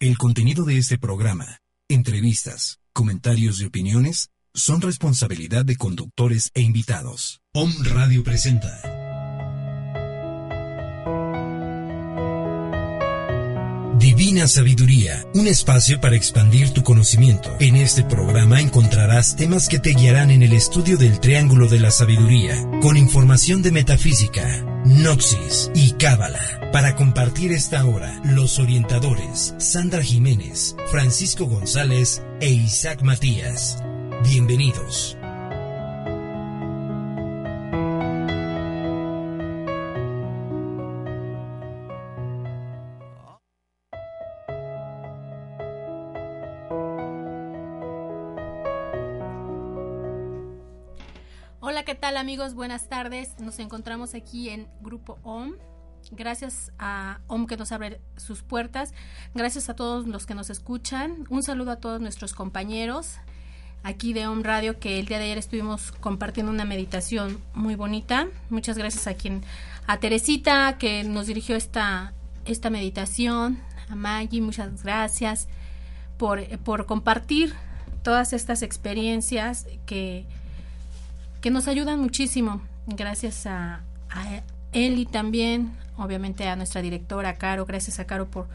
El contenido de este programa, entrevistas, comentarios y opiniones son responsabilidad de conductores e invitados. Om Radio presenta. Divina Sabiduría, un espacio para expandir tu conocimiento. En este programa encontrarás temas que te guiarán en el estudio del Triángulo de la Sabiduría, con información de metafísica, Noxis y Cábala. Para compartir esta hora, los orientadores Sandra Jiménez, Francisco González e Isaac Matías. Bienvenidos. Amigos? Buenas tardes. Nos encontramos aquí en Grupo OM. Gracias a OM que nos abre sus puertas. Gracias a todos los que nos escuchan. Un saludo a todos nuestros compañeros aquí de OM Radio que el día de ayer estuvimos compartiendo una meditación muy bonita. Muchas gracias a quien a Teresita que nos dirigió esta esta meditación, a Maggie, muchas gracias por, por compartir todas estas experiencias que que nos ayudan muchísimo. Gracias a, a Eli también, obviamente a nuestra directora Caro, gracias a Caro por,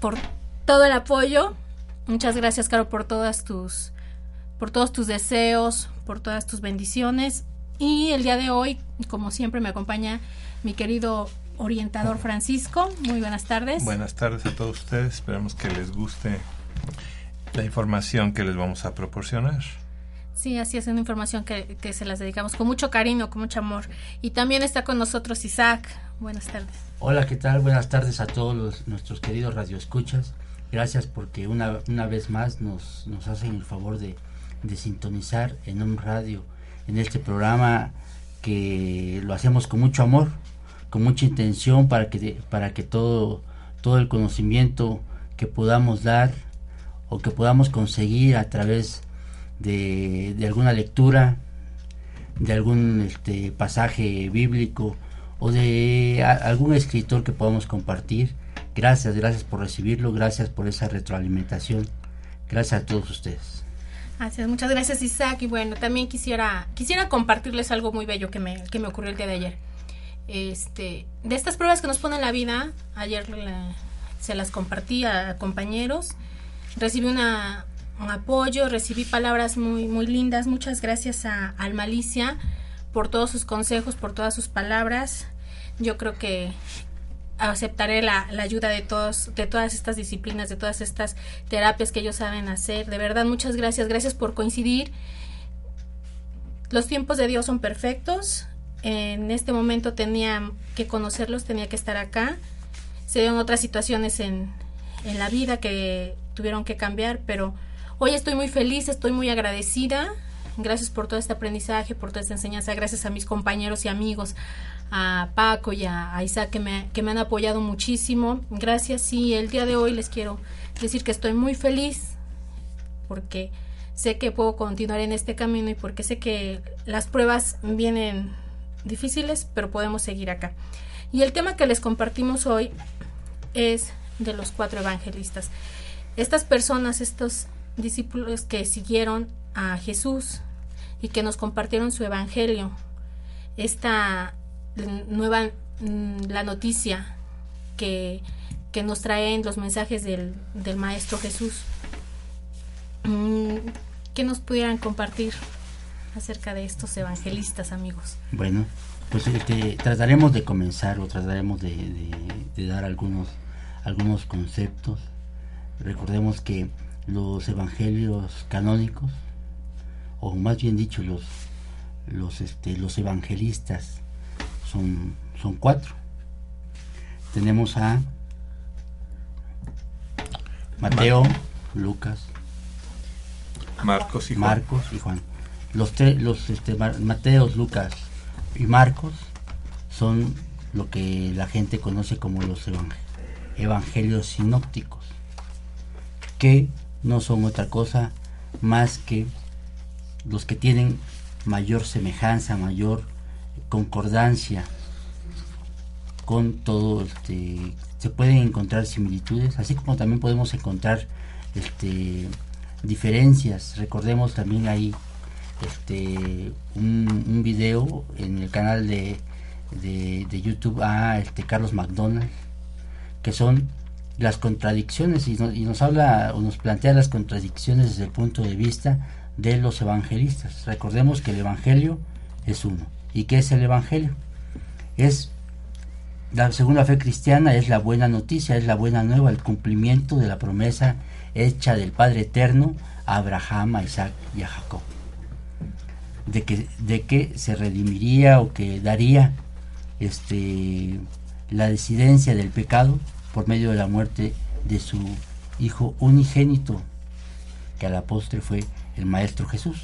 por todo el apoyo. Muchas gracias, Caro, por todas tus por todos tus deseos, por todas tus bendiciones. Y el día de hoy, como siempre, me acompaña mi querido orientador Francisco. Muy buenas tardes. Buenas tardes a todos ustedes. Esperamos que les guste la información que les vamos a proporcionar. Sí, así es una información que, que, se las dedicamos con mucho cariño, con mucho amor. Y también está con nosotros Isaac. Buenas tardes. Hola, ¿qué tal? Buenas tardes a todos los, nuestros queridos radioescuchas. Gracias porque una, una vez más nos, nos hacen el favor de, de sintonizar en un radio, en este programa que lo hacemos con mucho amor, con mucha intención para que, para que todo, todo el conocimiento que podamos dar o que podamos conseguir a través de, de alguna lectura, de algún este, pasaje bíblico o de algún escritor que podamos compartir. Gracias, gracias por recibirlo, gracias por esa retroalimentación. Gracias a todos ustedes. Es, muchas gracias Isaac y bueno, también quisiera quisiera compartirles algo muy bello que me, que me ocurrió el día de ayer. Este, de estas pruebas que nos pone la vida, ayer se las compartí a compañeros, recibí una, un apoyo, recibí palabras muy, muy lindas. Muchas gracias a Almalicia por todos sus consejos, por todas sus palabras. Yo creo que aceptaré la, la, ayuda de todos, de todas estas disciplinas, de todas estas terapias que ellos saben hacer. De verdad, muchas gracias. Gracias por coincidir. Los tiempos de Dios son perfectos. En este momento tenía que conocerlos, tenía que estar acá. Se dieron otras situaciones en, en la vida que tuvieron que cambiar, pero Hoy estoy muy feliz, estoy muy agradecida. Gracias por todo este aprendizaje, por toda esta enseñanza. Gracias a mis compañeros y amigos, a Paco y a, Isaac que me, que me han apoyado muchísimo. Gracias y el día de hoy les quiero decir que estoy muy feliz porque sé que puedo continuar en este camino y porque sé que las pruebas vienen difíciles, pero podemos seguir acá. Y el tema que les compartimos hoy es de los cuatro evangelistas. Estas personas, estos discípulos que siguieron a Jesús y que nos compartieron su evangelio. Esta nueva la noticia que, que nos traen los mensajes del, del Maestro Jesús. ¿Qué nos pudieran compartir acerca de estos evangelistas, amigos? Bueno, pues este, trataremos de comenzar o trataremos de, de, de dar algunos, algunos conceptos. Recordemos que los evangelios canónicos o más bien dicho los los este los evangelistas. Son son cuatro. Tenemos a Mateo Lucas Marcos y Juan. Marcos y Juan. Los tres los este Mateos Lucas y Marcos son lo que la gente conoce como los evangelios sinópticos que no son otra cosa más que los que tienen mayor semejanza, mayor concordancia con todo este, se pueden encontrar similitudes, así como también podemos encontrar este, diferencias. Recordemos también ahí este, un, un video en el canal de, de, YouTube a este, Carlos McDonald, que son las contradicciones y, y nos habla o nos plantea las contradicciones desde el punto de vista de los evangelistas. Recordemos que el Evangelio es uno. ¿Y qué es el Evangelio? Es la segunda fe cristiana es la buena noticia, es la buena nueva, el cumplimiento de la promesa hecha del Padre Eterno a Abraham, a Isaac y a Jacob. De que, de que se redimiría o que daría este, la decidencia del pecado por medio de la muerte de su Hijo unigénito, que a la postre fue el Maestro Jesús,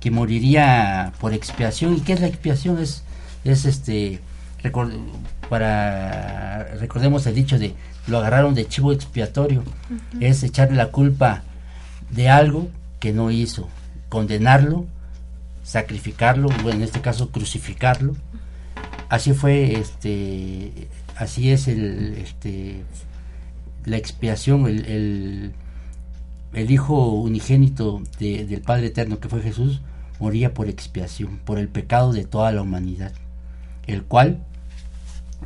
que moriría por expiación. ¿Y qué es la expiación? Es, es este, para, recordemos el dicho de lo agarraron de chivo expiatorio, es echarle la culpa de algo que no hizo, condenarlo, sacrificarlo, bueno, en este caso crucificarlo. Así fue, este, así es el, este, la expiación, el el Hijo unigénito del Padre Eterno que fue Jesús, moría por expiación, por el pecado de toda la humanidad, el cual,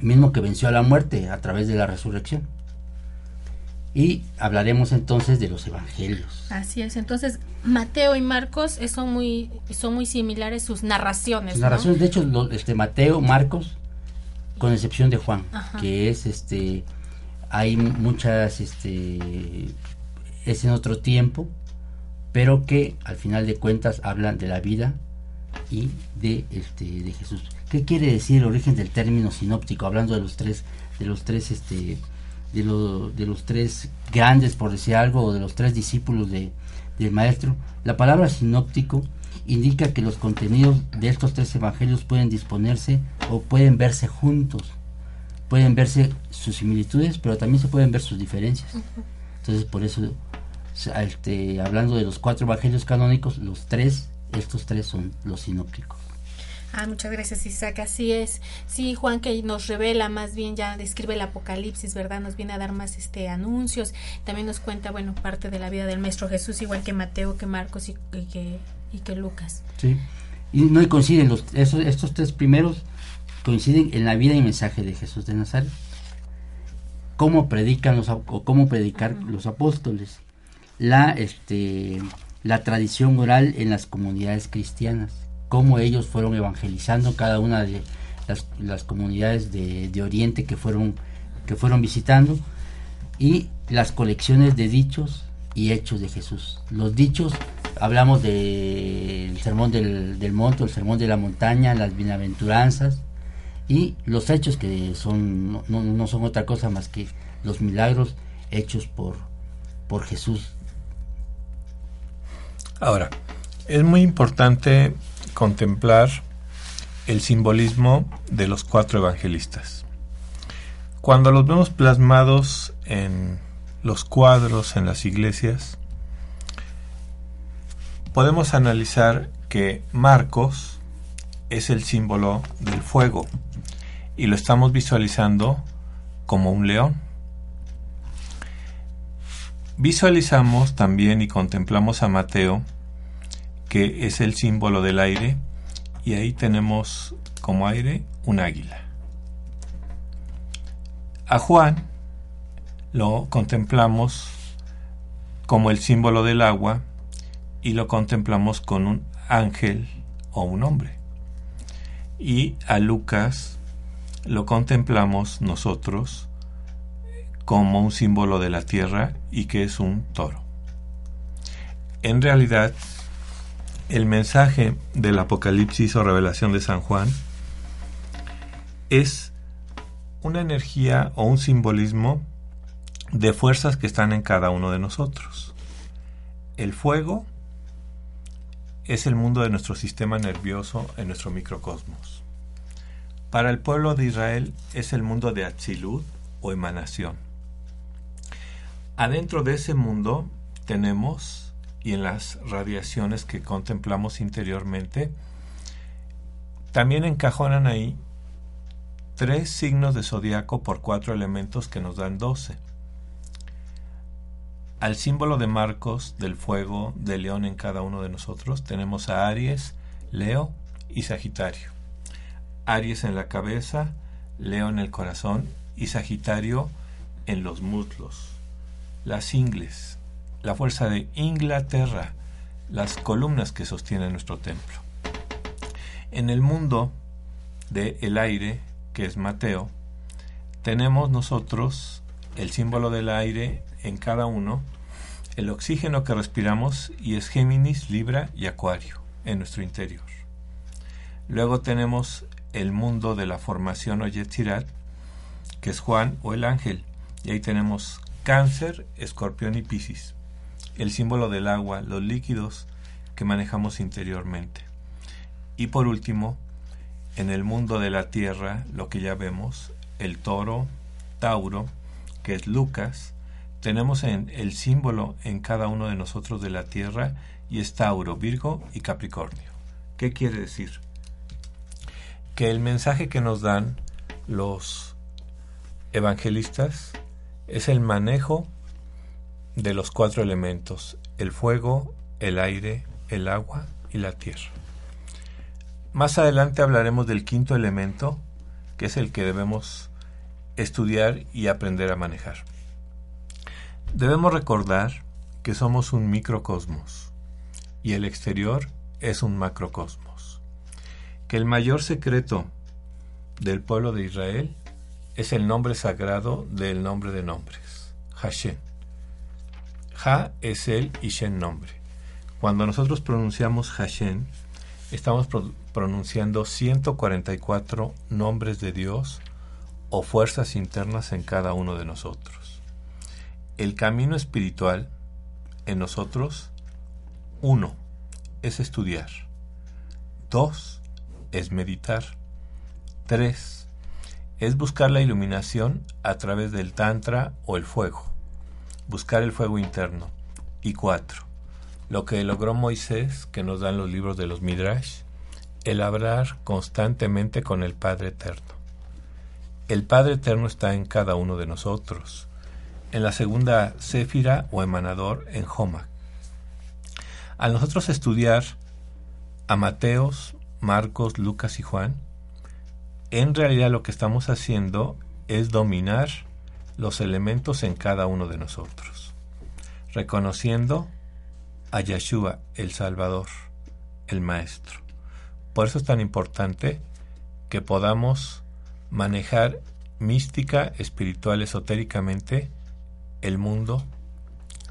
mismo que venció a la muerte a través de la resurrección. Y hablaremos entonces de los evangelios. Así es, entonces Mateo y Marcos son muy, son muy similares sus narraciones. narraciones, de hecho, este, Mateo, Marcos, con excepción de Juan, que es este hay muchas este es en otro tiempo, pero que al final de cuentas hablan de la vida y de este de Jesús. ¿Qué quiere decir el origen del término sinóptico? Hablando de los tres, de los tres, este, de, de los tres grandes, por decir algo, o de los tres discípulos de, del maestro. La palabra sinóptico indica que los contenidos de estos tres evangelios pueden disponerse o pueden verse juntos. Pueden verse sus similitudes, pero también se pueden ver sus diferencias. Entonces, por eso este, hablando de los cuatro evangelios canónicos, los tres, estos tres son los sinópticos. Ah, muchas gracias Isaac, así es. Sí, Juan que nos revela más bien ya describe el Apocalipsis, ¿verdad? Nos viene a dar más este anuncios, también nos cuenta, bueno, parte de la vida del Maestro Jesús, igual que Mateo, que Marcos y, que, y que Lucas. Sí, y no coinciden, los, esos, estos tres primeros coinciden en la vida y mensaje de Jesús de Nazaret. Cómo predican los, o cómo predicar los apóstoles. La, este, la tradición oral en las comunidades cristianas, cómo ellos fueron evangelizando cada una de las, comunidades de, Oriente que fueron, que fueron visitando. Y las colecciones de dichos y hechos de Jesús. Los dichos, hablamos del sermón del, del monte, el sermón de la montaña, las bienaventuranzas y los hechos que son no, no son otra cosa más que los milagros hechos por, por Jesús Ahora, es muy importante contemplar el simbolismo de los cuatro evangelistas. Cuando los vemos plasmados en los cuadros en las iglesias, podemos analizar que Marcos es el símbolo del fuego y lo estamos visualizando como un león. Visualizamos también y contemplamos a Mateo, que es el símbolo del aire, y ahí tenemos como aire un águila. A Juan lo contemplamos como el símbolo del agua y lo contemplamos con un ángel o un hombre. Y a Lucas lo contemplamos nosotros como un símbolo de la tierra y que es un toro. En realidad, el mensaje del Apocalipsis o revelación de San Juan es una energía o un simbolismo de fuerzas que están en cada uno de nosotros. El fuego es el mundo de nuestro sistema nervioso en nuestro microcosmos. Para el pueblo de Israel es el mundo de Atzilut o emanación Adentro de ese mundo tenemos, y en las radiaciones que contemplamos interiormente, también encajonan ahí tres signos de zodiaco por cuatro elementos que nos dan doce. Al símbolo de Marcos del fuego de león en cada uno de nosotros tenemos a Aries, Leo y Sagitario. Aries en la cabeza, Leo en el corazón y Sagitario en los muslos. Las ingles, la fuerza de Inglaterra, las columnas que sostienen nuestro templo. En el mundo de aire, que es Mateo, tenemos nosotros el símbolo del aire en cada uno, el oxígeno que respiramos y es Géminis, Libra y Acuario en nuestro interior. Luego tenemos el mundo de la formación o Yetzirat, que es Juan o el ángel, y ahí tenemos Cáncer, Escorpión y Piscis, el símbolo del agua, los líquidos que manejamos interiormente. Y por último, en el mundo de la tierra, lo que ya vemos, el toro, Tauro, que es Lucas, tenemos en el símbolo en cada uno de nosotros de la tierra y es Tauro, Virgo y Capricornio. ¿Qué quiere decir? Que el mensaje que nos dan los evangelistas es el manejo de los cuatro elementos, el fuego, el aire, el agua y la tierra. Más adelante hablaremos del quinto elemento, que es el que debemos estudiar y aprender a manejar. Debemos recordar que somos un microcosmos y el exterior es un macrocosmos. Que el mayor secreto del pueblo de Israel es el nombre sagrado del nombre de nombres, Hashem. Ha es el y Shen nombre. Cuando nosotros pronunciamos Hashem, estamos pronunciando 144 nombres de Dios o fuerzas internas en cada uno de nosotros. El camino espiritual en nosotros, uno, es estudiar. Dos, es meditar. Tres, es buscar la iluminación a través del tantra o el fuego. Buscar el fuego interno. Y cuatro, lo que logró Moisés, que nos dan los libros de los Midrash, el hablar constantemente con el Padre Eterno. El Padre Eterno está en cada uno de nosotros, en la segunda céfira o emanador en Homa. Al nosotros estudiar a Mateos, Marcos, Lucas y Juan, en realidad lo que estamos haciendo es dominar los elementos en cada uno de nosotros, reconociendo a Yeshua, el Salvador, el Maestro. Por eso es tan importante que podamos manejar mística, espiritual, esotéricamente el mundo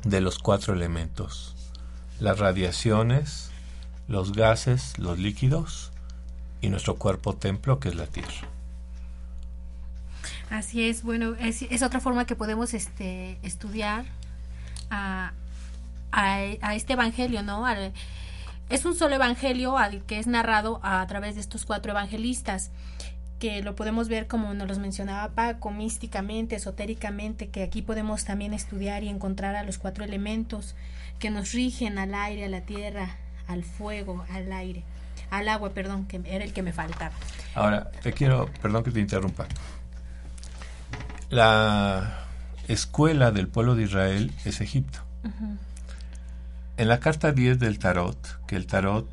de los cuatro elementos. Las radiaciones, los gases, los líquidos y nuestro cuerpo templo que es la tierra. Así es, bueno, es, es otra forma que podemos este, estudiar a, a, este evangelio, ¿no? es un solo evangelio al que es narrado a, través de estos cuatro evangelistas que lo podemos ver como nos los mencionaba Paco, místicamente, esotéricamente, que aquí podemos también estudiar y encontrar a los cuatro elementos que nos rigen al aire, a la tierra, al fuego, al aire, al agua, perdón, que era el que me faltaba. Ahora, te quiero, perdón que te interrumpa. La escuela del pueblo de Israel es Egipto. En la carta 10 del tarot, que el tarot,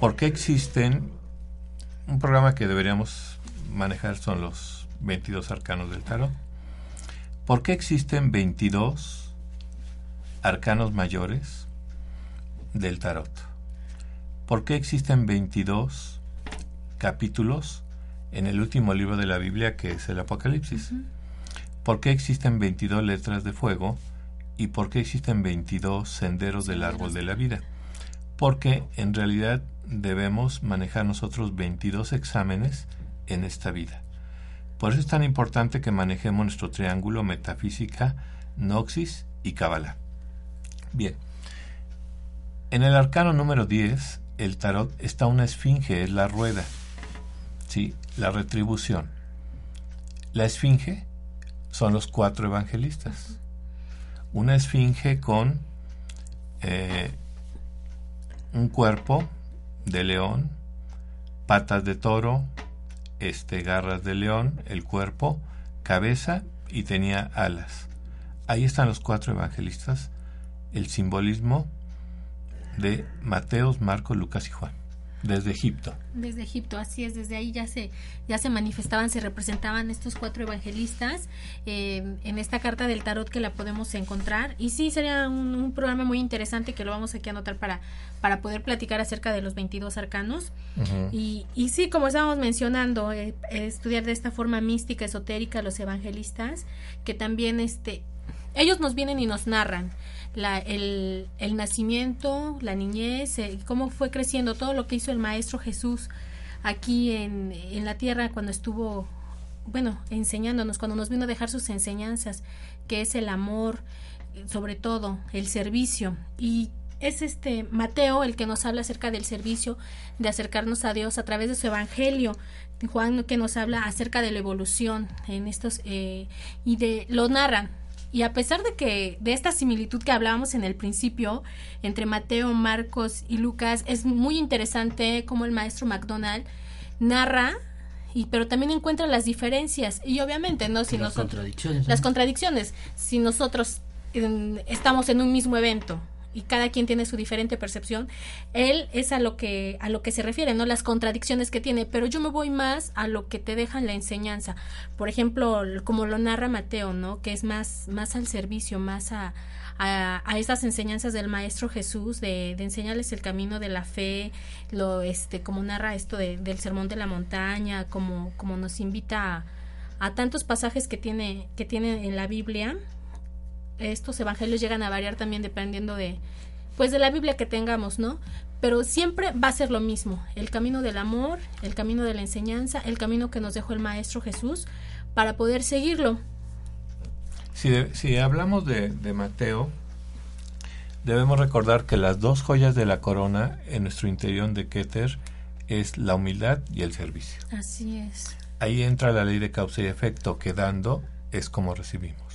¿por qué existen? Un programa que deberíamos manejar son los 22 arcanos del tarot. ¿Por qué existen 22 arcanos mayores del tarot? ¿Por qué existen 22 capítulos en el último libro de la Biblia que es el Apocalipsis? ¿Por qué existen 22 letras de fuego? ¿Y por qué existen 22 senderos del árbol de la vida? Porque en realidad debemos manejar nosotros 22 exámenes en esta vida. Por eso es tan importante que manejemos nuestro triángulo metafísica, noxis y cábala. Bien. En el arcano número 10, el tarot está una esfinge, es la rueda. ¿Sí? La retribución. La esfinge son los cuatro evangelistas una esfinge con eh, un cuerpo de león, patas de toro, este, garras de león, el cuerpo, cabeza y tenía alas. Ahí están los cuatro evangelistas, el simbolismo de Mateos, Marcos, Lucas y Juan. Desde Egipto. Desde Egipto, así es, desde ahí ya se, ya se manifestaban, se representaban estos cuatro evangelistas eh, en esta carta del tarot que la podemos encontrar. Y sí, sería un, programa muy interesante que lo vamos aquí a anotar para, para poder platicar acerca de los 22 arcanos. y, y sí, como estábamos mencionando, eh, estudiar de esta forma mística, esotérica, los evangelistas, que también este, ellos nos vienen y nos narran la, el, el, nacimiento, la niñez, eh, cómo fue creciendo, todo lo que hizo el Maestro Jesús aquí en, en la tierra cuando estuvo, bueno, enseñándonos, cuando nos vino a dejar sus enseñanzas, que es el amor, sobre todo el servicio. Y es este Mateo el que nos habla acerca del servicio, de acercarnos a Dios a través de su evangelio. Juan que nos habla acerca de la evolución en estos eh, y de lo narran y a pesar de que de esta similitud que hablábamos en el principio entre Mateo, Marcos y Lucas, es muy interesante cómo el maestro McDonald narra y pero también encuentra las diferencias. Y obviamente no si las contradicciones las contradicciones. Si nosotros estamos en un mismo evento y cada quien tiene su diferente percepción, él es a lo que a lo que se refiere, no las contradicciones que tiene, pero yo me voy más a lo que te dejan la enseñanza. Por ejemplo, como lo narra Mateo, ¿no? Que es más más al servicio, más a a, a estas enseñanzas del maestro Jesús de, de, enseñarles el camino de la fe lo este como narra esto de, del sermón de la montaña como como nos invita a, a tantos pasajes que tiene que tiene en la Biblia estos evangelios llegan a variar también dependiendo de pues de la Biblia que tengamos, ¿no? Pero siempre va a ser lo mismo, el camino del amor, el camino de la enseñanza, el camino que nos dejó el Maestro Jesús para poder seguirlo. Si, si hablamos de, de Mateo, debemos recordar que las dos joyas de la corona en nuestro interior de Keter es la humildad y el servicio. Así es. Ahí entra la ley de causa y efecto, que dando es como recibimos.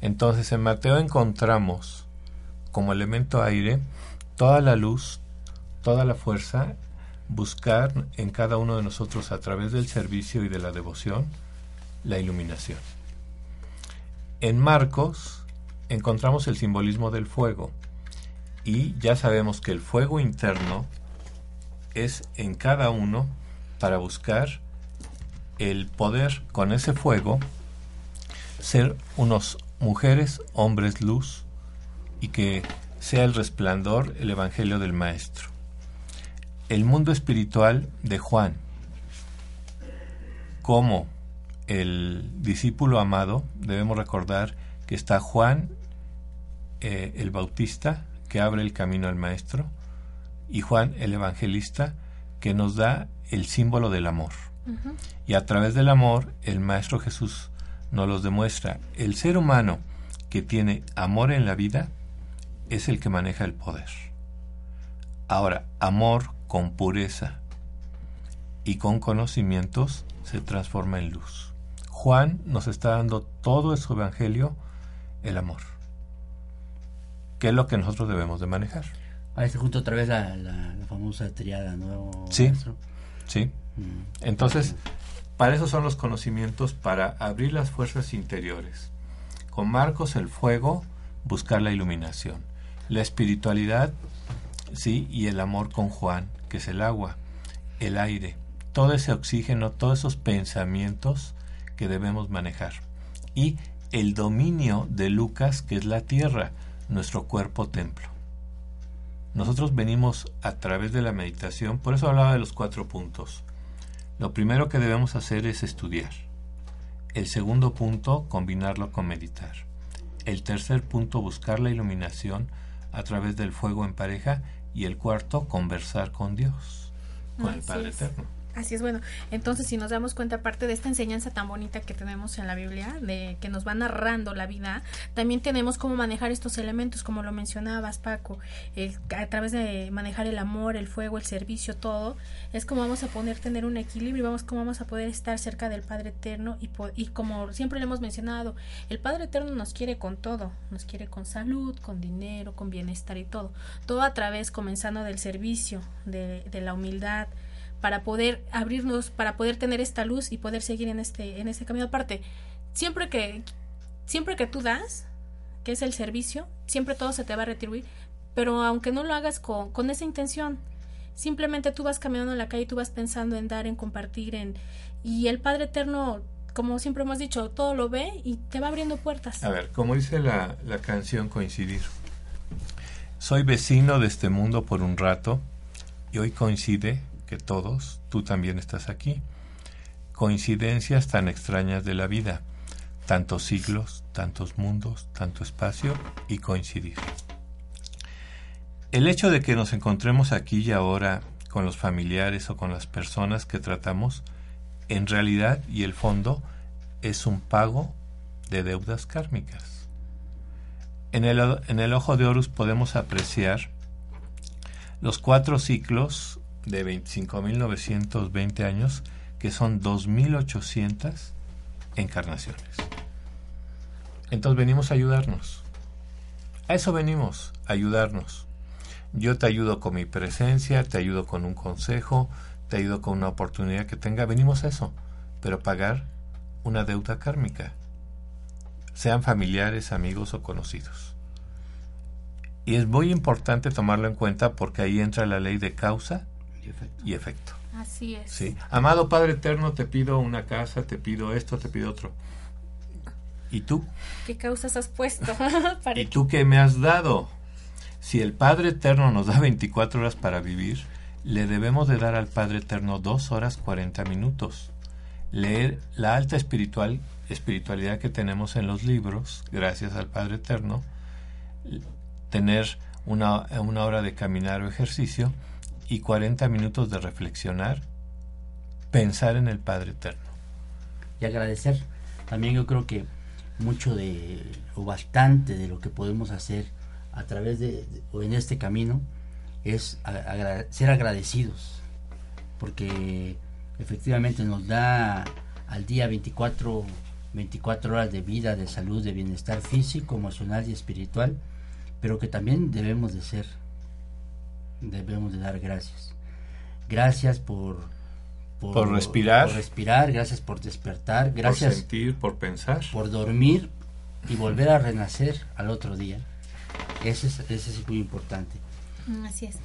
Entonces en Mateo encontramos como elemento aire toda la luz, toda la fuerza, buscar en cada uno de nosotros a través del servicio y de la devoción la iluminación. En Marcos encontramos el simbolismo del fuego y ya sabemos que el fuego interno es en cada uno para buscar el poder con ese fuego ser unos mujeres, hombres, luz, y que sea el resplandor el Evangelio del Maestro. El mundo espiritual de Juan, como el discípulo amado, debemos recordar que está Juan eh, el Bautista, que abre el camino al Maestro, y Juan el Evangelista, que nos da el símbolo del amor. Y a través del amor, el Maestro Jesús nos los demuestra. El ser humano que tiene amor en la vida es el que maneja el poder. Ahora, amor con pureza y con conocimientos se transforma en luz. Juan nos está dando todo su evangelio, el amor. ¿Qué es lo que nosotros debemos de manejar? A este junto otra vez la, famosa triada, ¿no? Sí, sí. Mm. Entonces, para eso son los conocimientos, para abrir las fuerzas interiores. Con Marcos el fuego, buscar la iluminación. La espiritualidad, sí, y el amor con Juan, que es el agua, el aire, todo ese oxígeno, todos esos pensamientos que debemos manejar. Y el dominio de Lucas, que es la tierra, nuestro cuerpo templo. Nosotros venimos a través de la meditación, por eso hablaba de los cuatro puntos lo primero que debemos hacer es estudiar. El segundo punto, combinarlo con meditar. El tercer punto, buscar la iluminación a través del fuego en pareja. Y el cuarto, conversar con Dios, con el Padre Eterno. Así es, bueno, entonces si nos damos cuenta, aparte de esta enseñanza tan bonita que tenemos en la Biblia, de que nos va narrando la vida, también tenemos cómo manejar estos elementos, como lo mencionabas, Paco, a través de manejar el amor, el fuego, el servicio, todo, es como vamos a poder tener un equilibrio vamos cómo vamos a poder estar cerca del Padre Eterno y, y como siempre le hemos mencionado, el Padre Eterno nos quiere con todo, nos quiere con salud, con dinero, con bienestar y todo, todo a través comenzando del servicio, de, de la humildad, para poder abrirnos, para poder tener esta luz y poder seguir en este, en este camino aparte. Siempre que, siempre que tú das, que es el servicio, siempre todo se te va a retribuir, pero aunque no lo hagas con, con esa intención, simplemente tú vas caminando en la calle, tú vas pensando en dar, en compartir, en y el Padre Eterno, como siempre hemos dicho, todo lo ve y te va abriendo puertas. A ver, como dice la, la canción Coincidir, soy vecino de este mundo por un rato y hoy coincide que todos, tú también estás aquí. Coincidencias tan extrañas de la vida, tantos siglos, tantos mundos, tanto espacio y coincidir. El hecho de que nos encontremos aquí y ahora con los familiares o con las personas que tratamos, en realidad y el fondo es un pago de deudas kármicas. En el, en el ojo de Horus podemos apreciar los cuatro ciclos de 25.920 años, que son 2.800 encarnaciones. Entonces venimos a ayudarnos. A eso venimos, a ayudarnos. Yo te ayudo con mi presencia, te ayudo con un consejo, te ayudo con una oportunidad que tenga. Venimos a eso, pero pagar una deuda kármica, sean familiares, amigos o conocidos. Y es muy importante tomarlo en cuenta porque ahí entra la ley de causa y efecto. Así es. Sí. Amado Padre Eterno, te pido una casa, te pido esto, te pido otro. ¿Y tú? ¿Qué causas has puesto? ¿Y tú qué me has dado? Si el Padre Eterno nos da 24 horas para vivir, le debemos de dar al Padre Eterno 2 horas 40 minutos. Leer la alta espiritual, espiritualidad que tenemos en los libros, gracias al Padre Eterno, tener una, una hora de caminar o ejercicio y 40 minutos de reflexionar, pensar en el Padre Eterno. Y agradecer. También yo creo que mucho de, o bastante de lo que podemos hacer a través de, o en este camino, es ser agradecidos. Porque efectivamente nos da al día 24, 24 horas de vida, de salud, de bienestar físico, emocional y espiritual pero que también debemos de ser, debemos de dar gracias. Gracias por, por, respirar, por respirar, gracias por despertar, gracias por sentir, por pensar, por dormir y volver a renacer al otro día. Ese es, ese es muy importante. Mm, así es.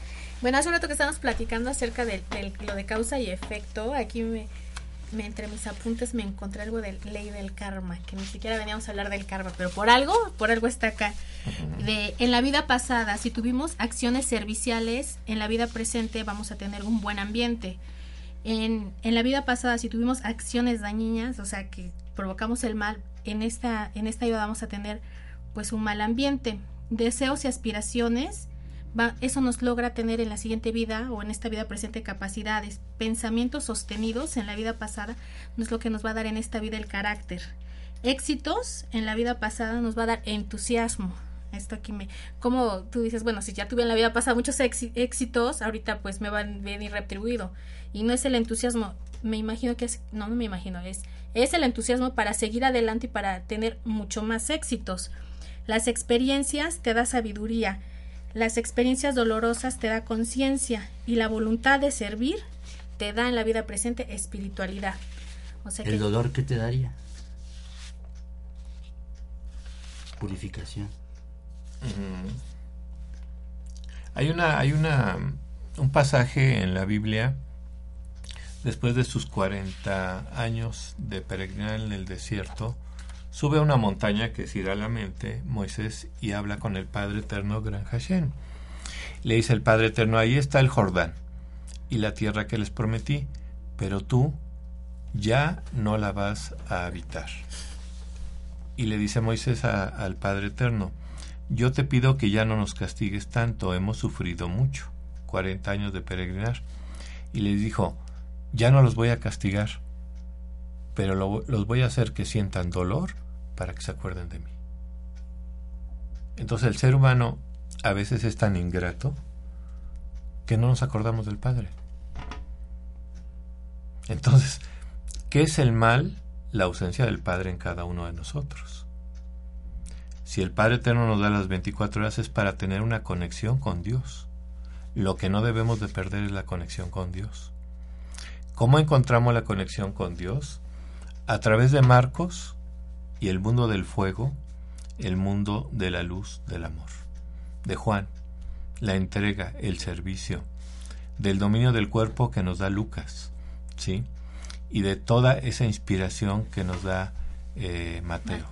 Bueno, hace un rato que estamos platicando acerca de, de, lo de causa y efecto, aquí me, entre mis apuntes me encontré algo de ley del karma, que ni siquiera veníamos a hablar del karma, pero por algo, por algo está acá. De, en la vida pasada, si tuvimos acciones serviciales, en la vida presente vamos a tener un buen ambiente. En, en la vida pasada, si tuvimos acciones dañinas, o sea, que provocamos el mal, en esta, en esta vida vamos a tener pues un mal ambiente. Deseos y aspiraciones, eso nos logra tener en la siguiente vida o en esta vida presente capacidades, pensamientos sostenidos en la vida pasada, no es lo que nos va a dar en esta vida el carácter. Éxitos en la vida pasada nos va a dar entusiasmo. Esto aquí me, como tú dices, bueno, si ya tuve en la vida pasada muchos éxitos, ahorita pues me van a venir retribuido. Y no es el entusiasmo, me imagino que es, no, no me imagino, es, es el entusiasmo para seguir adelante y para tener mucho más éxitos. Las experiencias te da sabiduría, las experiencias dolorosas te da conciencia y la voluntad de servir te da en la vida presente espiritualidad. O sea ¿El dolor qué te daría? Purificación. Hay una, hay una, un pasaje en la Biblia después de sus 40 años de peregrinar en el desierto, Sube a una montaña que es la mente Moisés y habla con el Padre Eterno Gran Hashem. Le dice el Padre Eterno, ahí está el Jordán y la tierra que les prometí, pero tú ya no la vas a habitar. Y le dice Moisés al Padre Eterno, yo te pido que ya no nos castigues tanto, hemos sufrido mucho, 40 años de peregrinar. Y le dijo, ya no los voy a castigar, pero los voy a hacer que sientan dolor para que se acuerden de mí. Entonces el ser humano a veces es tan ingrato que no nos acordamos del Padre. Entonces, ¿qué es el mal? La ausencia del Padre en cada uno de nosotros. Si el Padre Eterno nos da las 24 horas es para tener una conexión con Dios. Lo que no debemos de perder es la conexión con Dios. ¿Cómo encontramos la conexión con Dios? A través de Marcos y el mundo del fuego, el mundo de la luz del amor. De Juan, la entrega, el servicio, del dominio del cuerpo que nos da Lucas, ¿sí? Y de toda esa inspiración que nos da eh, Mateo.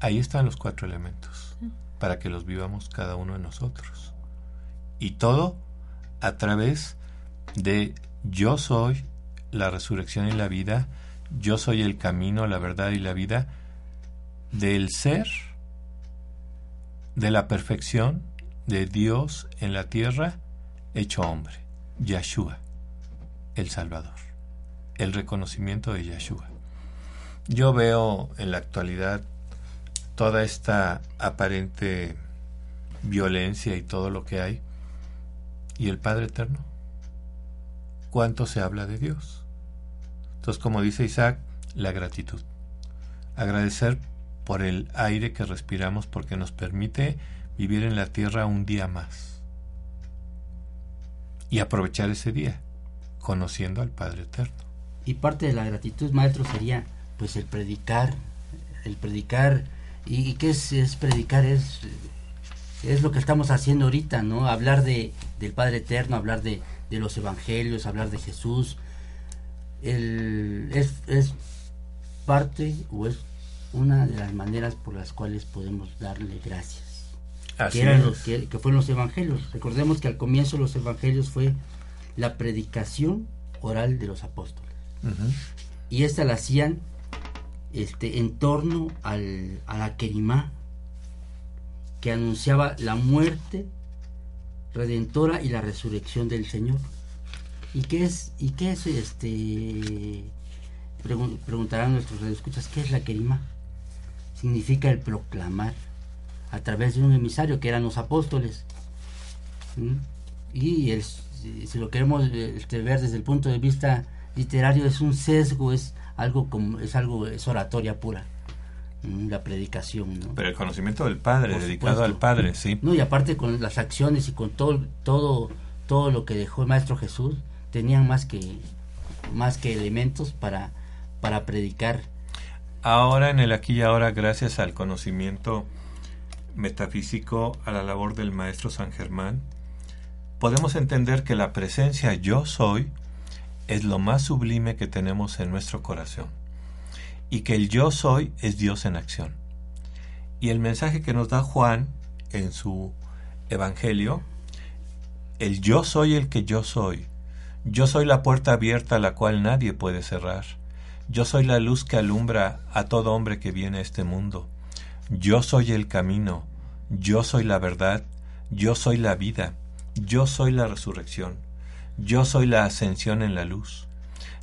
Ahí están los cuatro elementos, para que los vivamos cada uno de nosotros. Y todo a través de yo soy la resurrección y la vida, yo soy el camino, la verdad y la vida, del ser, de la perfección de Dios en la tierra, hecho hombre, Yeshua, el Salvador, el reconocimiento de Yeshua. Yo veo en la actualidad toda esta aparente violencia y todo lo que hay, y el Padre Eterno. ¿Cuánto se habla de Dios? Entonces, como dice Isaac, la gratitud. Agradecer por el aire que respiramos porque nos permite vivir en la tierra un día más. Y aprovechar ese día, conociendo al Padre Eterno. Y parte de la gratitud, maestro, sería pues el predicar, el predicar, y, qué es, es, predicar, es, es lo que estamos haciendo ahorita, ¿no? Hablar de, del Padre Eterno, hablar de, de los Evangelios, hablar de Jesús, el, es, es parte o es una de las maneras por las cuales podemos darle gracias. que, eran los, que, que, fueron los evangelios. Recordemos que al comienzo los evangelios fue la predicación oral de los apóstoles. Y esta la hacían este, en torno al, a la Kerimá, que anunciaba la muerte redentora y la resurrección del Señor. ¿Y qué es, y qué es este? preguntarán nuestros escuchas ¿qué es la Kerimá? Significa el proclamar a través de un emisario que eran los apóstoles. Y el, si lo queremos este, ver desde el punto de vista literario, es un sesgo, es algo como es algo es oratoria pura la predicación pero el conocimiento del padre dedicado al padre sí. No y aparte con las acciones y con todo todo todo lo que dejó el maestro Jesús tenían más que más que elementos para para predicar ahora en el aquí y ahora gracias al conocimiento metafísico a la labor del maestro San Germán podemos entender que la presencia yo soy es lo más sublime que tenemos en nuestro corazón y que el yo soy es Dios en acción. Y el mensaje que nos da Juan en su Evangelio, el yo soy el que yo soy, yo soy la puerta abierta a la cual nadie puede cerrar, yo soy la luz que alumbra a todo hombre que viene a este mundo, yo soy el camino, yo soy la verdad, yo soy la vida, yo soy la resurrección. Yo soy la ascensión en la luz.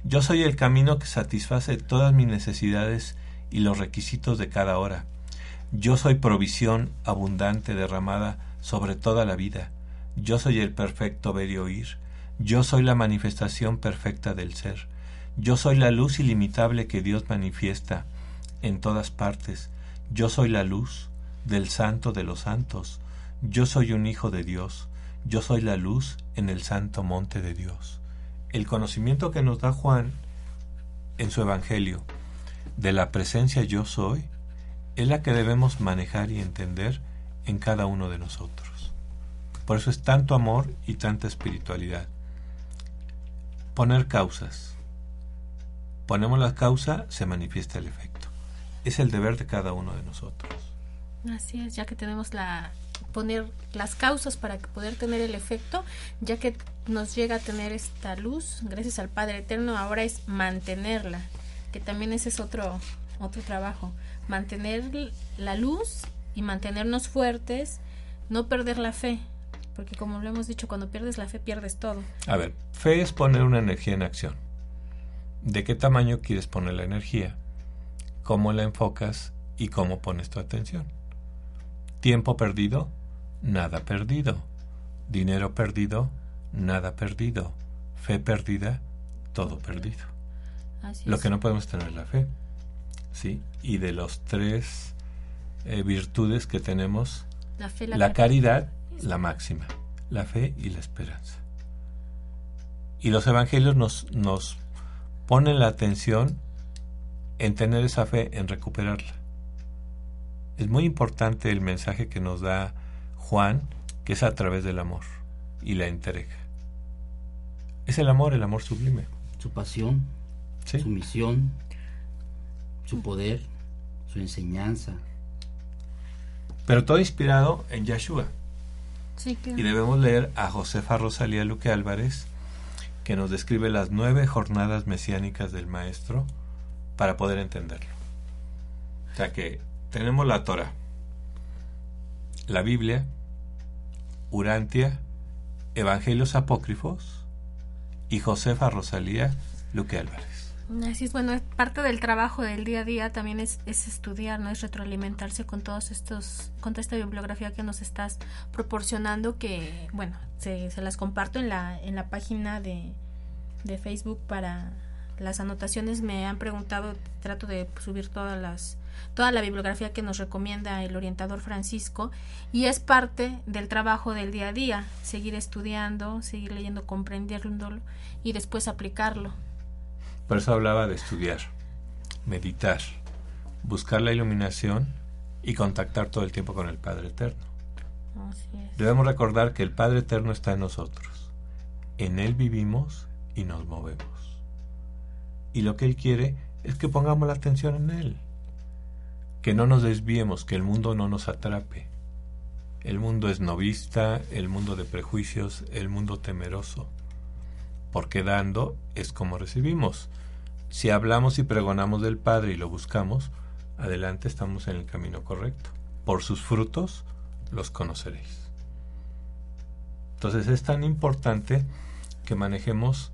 Yo soy el camino que satisface todas mis necesidades y los requisitos de cada hora. Yo soy provisión abundante derramada sobre toda la vida. Yo soy el perfecto ver y oír. Yo soy la manifestación perfecta del ser. Yo soy la luz ilimitable que Dios manifiesta en todas partes. Yo soy la luz del santo de los santos. Yo soy un hijo de Dios. Yo soy la luz en el santo monte de Dios. El conocimiento que nos da Juan en su Evangelio de la presencia yo soy es la que debemos manejar y entender en cada uno de nosotros. Por eso es tanto amor y tanta espiritualidad. Poner causas. Ponemos la causa, se manifiesta el efecto. Es el deber de cada uno de nosotros. Así es, ya que tenemos la poner las causas para poder tener el efecto, ya que nos llega a tener esta luz, gracias al Padre Eterno, ahora es mantenerla, que también ese es otro, otro trabajo, mantener la luz y mantenernos fuertes, no perder la fe, porque como lo hemos dicho, cuando pierdes la fe pierdes todo. A ver, fe es poner una energía en acción. ¿De qué tamaño quieres poner la energía? ¿Cómo la enfocas y cómo pones tu atención? Tiempo perdido, nada perdido. Dinero perdido, nada perdido. Fe perdida, todo perdido. Lo que no podemos tener la fe. ¿sí? Y de los tres eh, virtudes que tenemos, la, caridad, la máxima, la fe y la esperanza. Y los evangelios nos, nos ponen la atención en tener esa fe, en recuperarla. Es muy importante el mensaje que nos da Juan, que es a través del amor y la entrega. Es el amor, el amor sublime. Su pasión, su misión, su poder, su enseñanza. Pero todo inspirado en Yahshua. Y debemos leer a Josefa Rosalía Luque Álvarez, que nos describe las nueve jornadas mesiánicas del Maestro para poder entenderlo. O sea que tenemos la Torah, la Biblia, Urantia, Evangelios apócrifos y Josefa Rosalía Luque Álvarez. Así es, bueno, parte del trabajo del día a día también es, estudiar, ¿no? Es retroalimentarse con todos estos, con toda esta bibliografía que nos estás proporcionando, que, bueno, se, se las comparto en la, en la página de, de Facebook para las anotaciones me han preguntado, trato de subir todas las toda la bibliografía que nos recomienda el orientador Francisco y es parte del trabajo del día a día, seguir estudiando, seguir leyendo, comprendiéndolo y después aplicarlo. Por eso hablaba de estudiar, meditar, buscar la iluminación y contactar todo el tiempo con el Padre Eterno. Debemos recordar que el Padre Eterno está en nosotros. En Él vivimos y nos movemos. Y lo que Él quiere es que pongamos la atención en Él. Que no nos desviemos, que el mundo no nos atrape. El mundo es novista, el mundo de prejuicios, el mundo temeroso porque dando es como recibimos. Si hablamos y pregonamos del Padre y lo buscamos, adelante estamos en el camino correcto. Por sus frutos los conoceréis. Entonces es tan importante que manejemos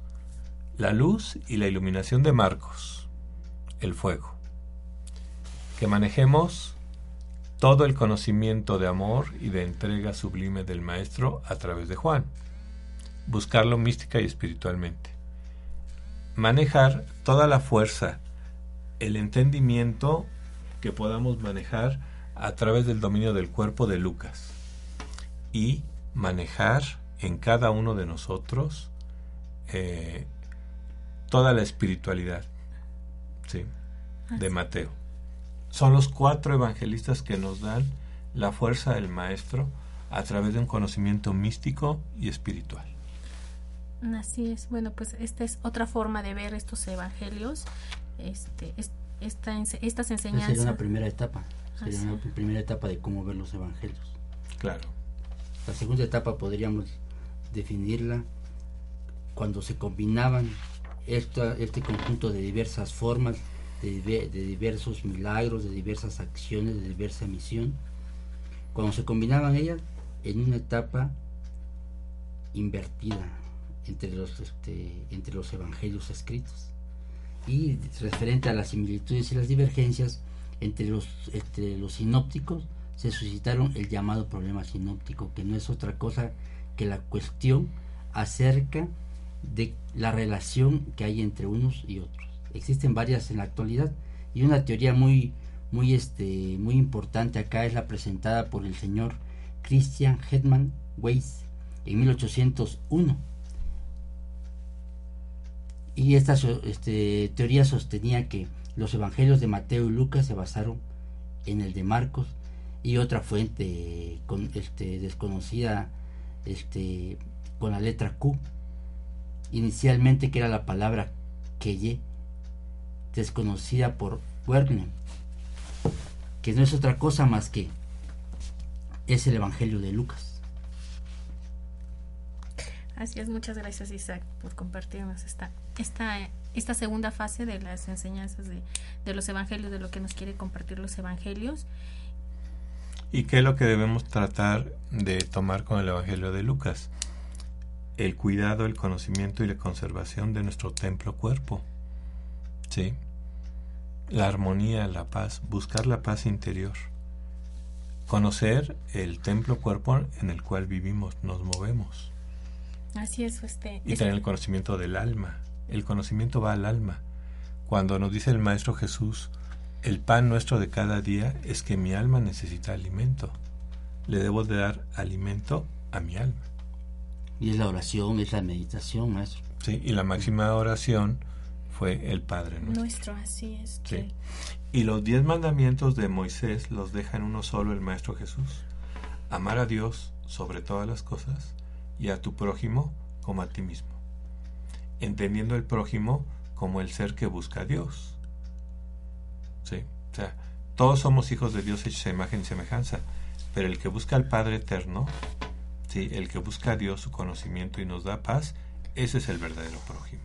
la luz y la iluminación de Marcos, el fuego. Que manejemos todo el conocimiento de amor y de entrega sublime del Maestro a través de Juan buscarlo mística y espiritualmente. Manejar toda la fuerza, el entendimiento que podamos manejar a través del dominio del cuerpo de Lucas y manejar en cada uno de nosotros eh, toda la espiritualidad ¿sí? de Mateo. Son los cuatro evangelistas que nos dan la fuerza del Maestro a través de un conocimiento místico y espiritual. Así es. Bueno, pues esta es otra forma de ver estos evangelios, este, esta, estas enseñanzas. sería una primera etapa. Sería una primera etapa de cómo ver los evangelios. Claro. La segunda etapa podríamos definirla cuando se combinaban esta, este conjunto de diversas formas, de, de diversos milagros, de diversas acciones, de diversa misión. Cuando se combinaban ellas en una etapa invertida, entre los, este, entre los evangelios escritos. Y referente a las similitudes y las divergencias entre los, entre los sinópticos, se suscitaron el llamado problema sinóptico, que no es otra cosa que la cuestión acerca de la relación que hay entre unos y otros. Existen varias en la actualidad y una teoría muy, muy, este, muy importante acá es la presentada por el señor Christian Hetman Weiss en 1801 y esta este, teoría sostenía que los evangelios de Mateo y Lucas se basaron en el de Marcos y otra fuente con, este, desconocida este, con la letra Q, inicialmente que era la palabra Keye, desconocida por Werner, que no es otra cosa más que es el Evangelio de Lucas. Así es, muchas gracias Isaac por compartirnos esta, esta, esta segunda fase de las enseñanzas de, de los evangelios, de lo que nos quiere compartir los evangelios. ¿Y qué es lo que debemos tratar de tomar con el Evangelio de Lucas? El cuidado, el conocimiento y la conservación de nuestro templo cuerpo. ¿Sí? La armonía, la paz, buscar la paz interior. Conocer el templo cuerpo en el cual vivimos, nos movemos. Así es, este. Y tener el conocimiento del alma. El conocimiento va al alma. Cuando nos dice el Maestro Jesús, el pan nuestro de cada día es que mi alma necesita alimento. Le debo de dar alimento a mi alma. Y es la oración, es la meditación, Maestro. Sí, y la máxima oración fue el Padre nuestro. Nuestro, así es. Sí. Y los diez mandamientos de Moisés los deja en uno solo el Maestro Jesús. Amar a Dios sobre todas las cosas y a tu prójimo como a ti mismo. Entendiendo el prójimo como el ser que busca a Dios. Sí, o sea, todos somos hijos de Dios hechos a imagen y semejanza, pero el que busca al Padre eterno, sí, el que busca a Dios su conocimiento y nos da paz, ese es el verdadero prójimo.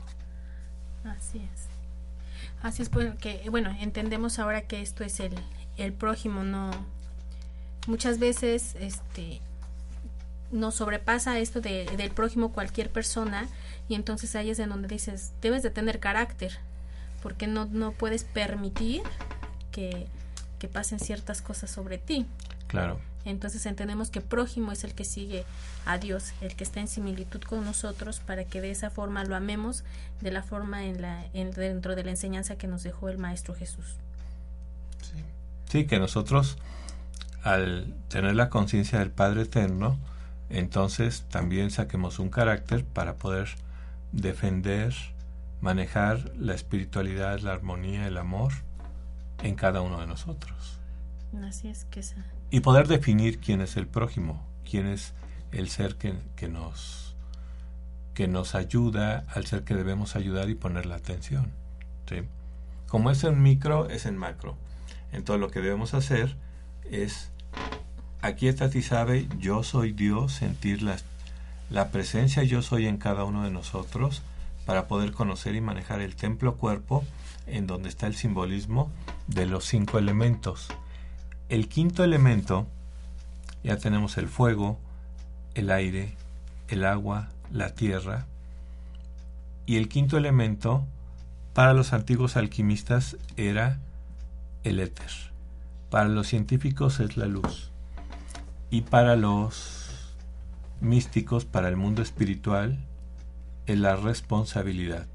Así es. Así es porque, bueno, entendemos ahora que esto es el, el prójimo, no. Muchas veces, este, nos sobrepasa esto de, del prójimo cualquier persona y entonces ahí es en donde dices, debes de tener carácter, porque no, no puedes permitir que, que pasen ciertas cosas sobre ti. Claro, Entonces entendemos que prójimo es el que sigue a Dios, el que está en similitud con nosotros, para que de esa forma lo amemos de la forma en la, en- dentro de la enseñanza que nos dejó el Maestro Jesús. Sí, que nosotros, al tener la conciencia del Padre Eterno, entonces también saquemos un carácter para poder defender, manejar la espiritualidad, la armonía, el amor en cada uno de nosotros. Así es que Y poder definir quién es el prójimo, quién es el ser que, que nos que nos ayuda al ser que debemos ayudar y poner la atención. ¿sí? Como es en micro, es en macro. Entonces lo que debemos hacer es aquietate y sabe, yo soy Dios, sentir la, la presencia yo soy en cada uno de nosotros para poder conocer y manejar el templo cuerpo en donde está el simbolismo de los cinco elementos. El quinto elemento, ya tenemos el fuego, el aire, el agua, la tierra. Y el quinto elemento, para los antiguos alquimistas, era el éter. Para los científicos es la luz. Y para los místicos, para el mundo espiritual, es la responsabilidad.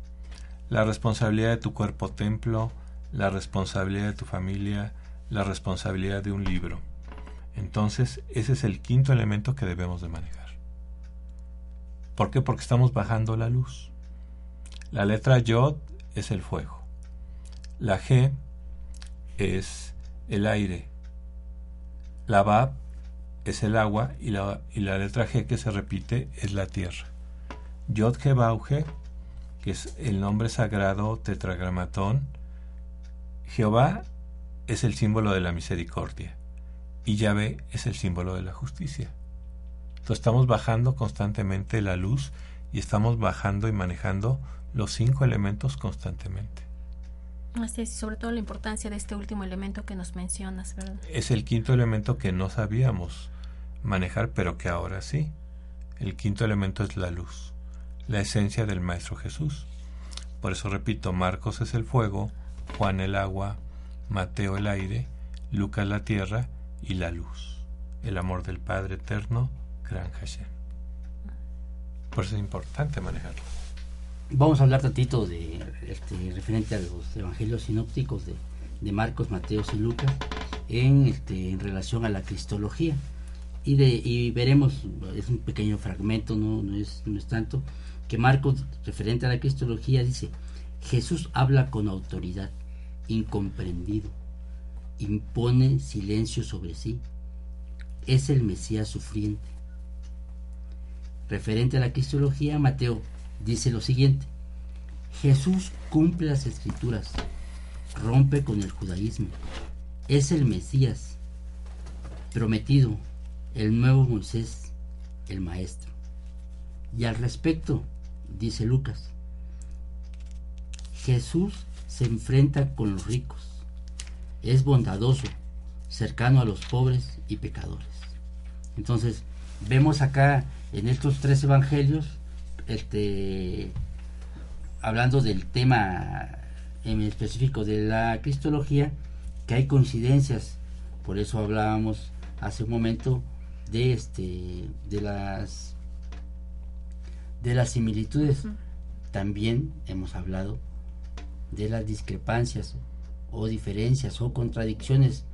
La responsabilidad de tu cuerpo templo, la responsabilidad de tu familia, la responsabilidad de un libro. Entonces, ese es el quinto elemento que debemos de manejar. ¿Por qué? Porque estamos bajando la luz. La letra Yod es el fuego. La G es el aire. La Bab es el agua y la, y la letra G que se repite es la tierra. Yod G Bauge, que es el nombre sagrado tetragramatón. Jehová es el símbolo de la misericordia y Yahvé es el símbolo de la justicia. Entonces estamos bajando constantemente la luz y estamos bajando y manejando los cinco elementos constantemente. Así es, y sobre todo la importancia de este último elemento que nos mencionas, ¿verdad? Es el quinto elemento que no sabíamos manejar, pero que ahora sí. El quinto elemento es la luz, la esencia del Maestro Jesús. Por eso repito, Marcos es el fuego, Juan el agua, Mateo el aire, Lucas la tierra y la luz, el amor del Padre eterno, Gran Hashem. Por eso es importante manejarlo. Vamos a hablar tantito de este, referente a los evangelios sinópticos de, Marcos, Mateos y Lucas en, este, relación a la cristología. Y veremos, es un pequeño fragmento, no, no, es, no es tanto, que Marcos, referente a la cristología, dice, Jesús habla con autoridad, incomprendido, impone silencio sobre sí, es el Mesías sufriente. Referente a la cristología, Mateo dice lo siguiente, Jesús cumple las escrituras, rompe con el judaísmo, es el Mesías prometido, el nuevo Moisés, el Maestro. Y al respecto, dice Lucas, Jesús se enfrenta con los ricos, es bondadoso, cercano a los pobres y pecadores. Entonces, vemos acá en estos tres evangelios, este, hablando del tema en específico de la cristología, que hay coincidencias, por eso hablábamos hace un momento de este de las de las similitudes. También hemos hablado de las discrepancias o diferencias o contradicciones,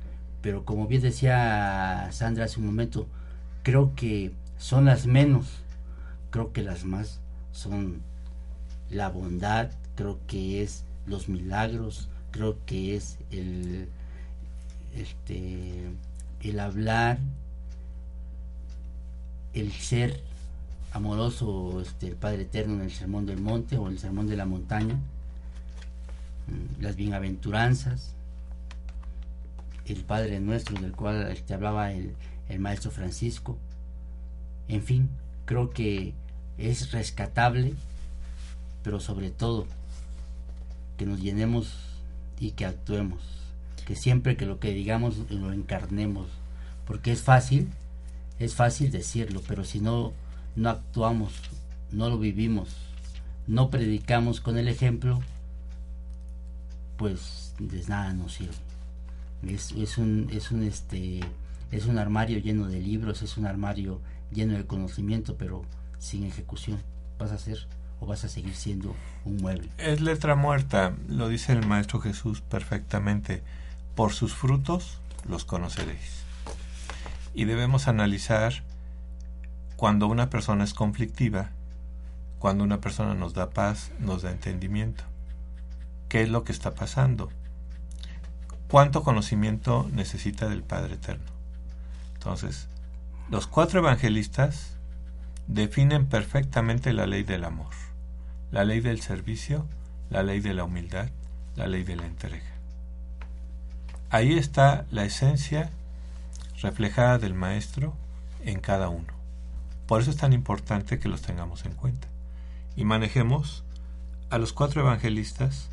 pero como bien decía Sandra hace un momento, creo que son las menos, creo que las más son la bondad, creo que es los milagros, creo que es el, este, el hablar, el ser amoroso, este, el Padre Eterno en el Sermón del Monte o el Sermón de la Montaña, mm, las bienaventuranzas, el Padre Nuestro del cual este, hablaba el, el Maestro Francisco, en fin, creo que es rescatable, pero sobre todo que nos llenemos y que actuemos, que siempre que lo que digamos lo encarnemos, porque es fácil, es fácil decirlo, pero si no, no actuamos, no lo vivimos, no predicamos con el ejemplo, pues de nada nos sirve. Es, es, un, es un este es un armario lleno de libros, es un armario lleno de conocimiento, pero sin ejecución. Vas a ser o vas a seguir siendo un mueble. Es letra muerta, lo dice el Maestro Jesús perfectamente. Por sus frutos los conoceréis. Y debemos analizar cuando una persona es conflictiva, cuando una persona nos da paz, nos da entendimiento. ¿Qué es lo que está pasando? ¿Cuánto conocimiento necesita del Padre Eterno? Entonces, los cuatro evangelistas definen perfectamente la ley del amor, la ley del servicio, la ley de la humildad, la ley de la entrega. Ahí está la esencia reflejada del Maestro en cada uno. Por eso es tan importante que los tengamos en cuenta. Y manejemos a los cuatro evangelistas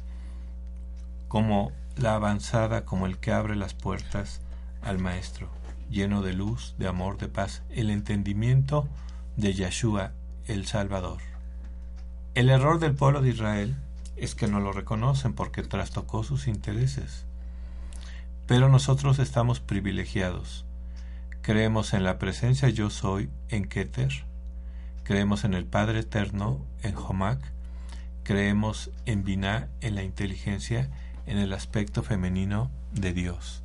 como la avanzada, como el que abre las puertas al Maestro, lleno de luz, de amor, de paz, el entendimiento de Yeshua, el Salvador. El error del pueblo de Israel es que no lo reconocen porque trastocó sus intereses. Pero nosotros estamos privilegiados. Creemos en la presencia yo soy en Keter. Creemos en el Padre Eterno en Jomac. Creemos en Binah, en la inteligencia, en el aspecto femenino de Dios.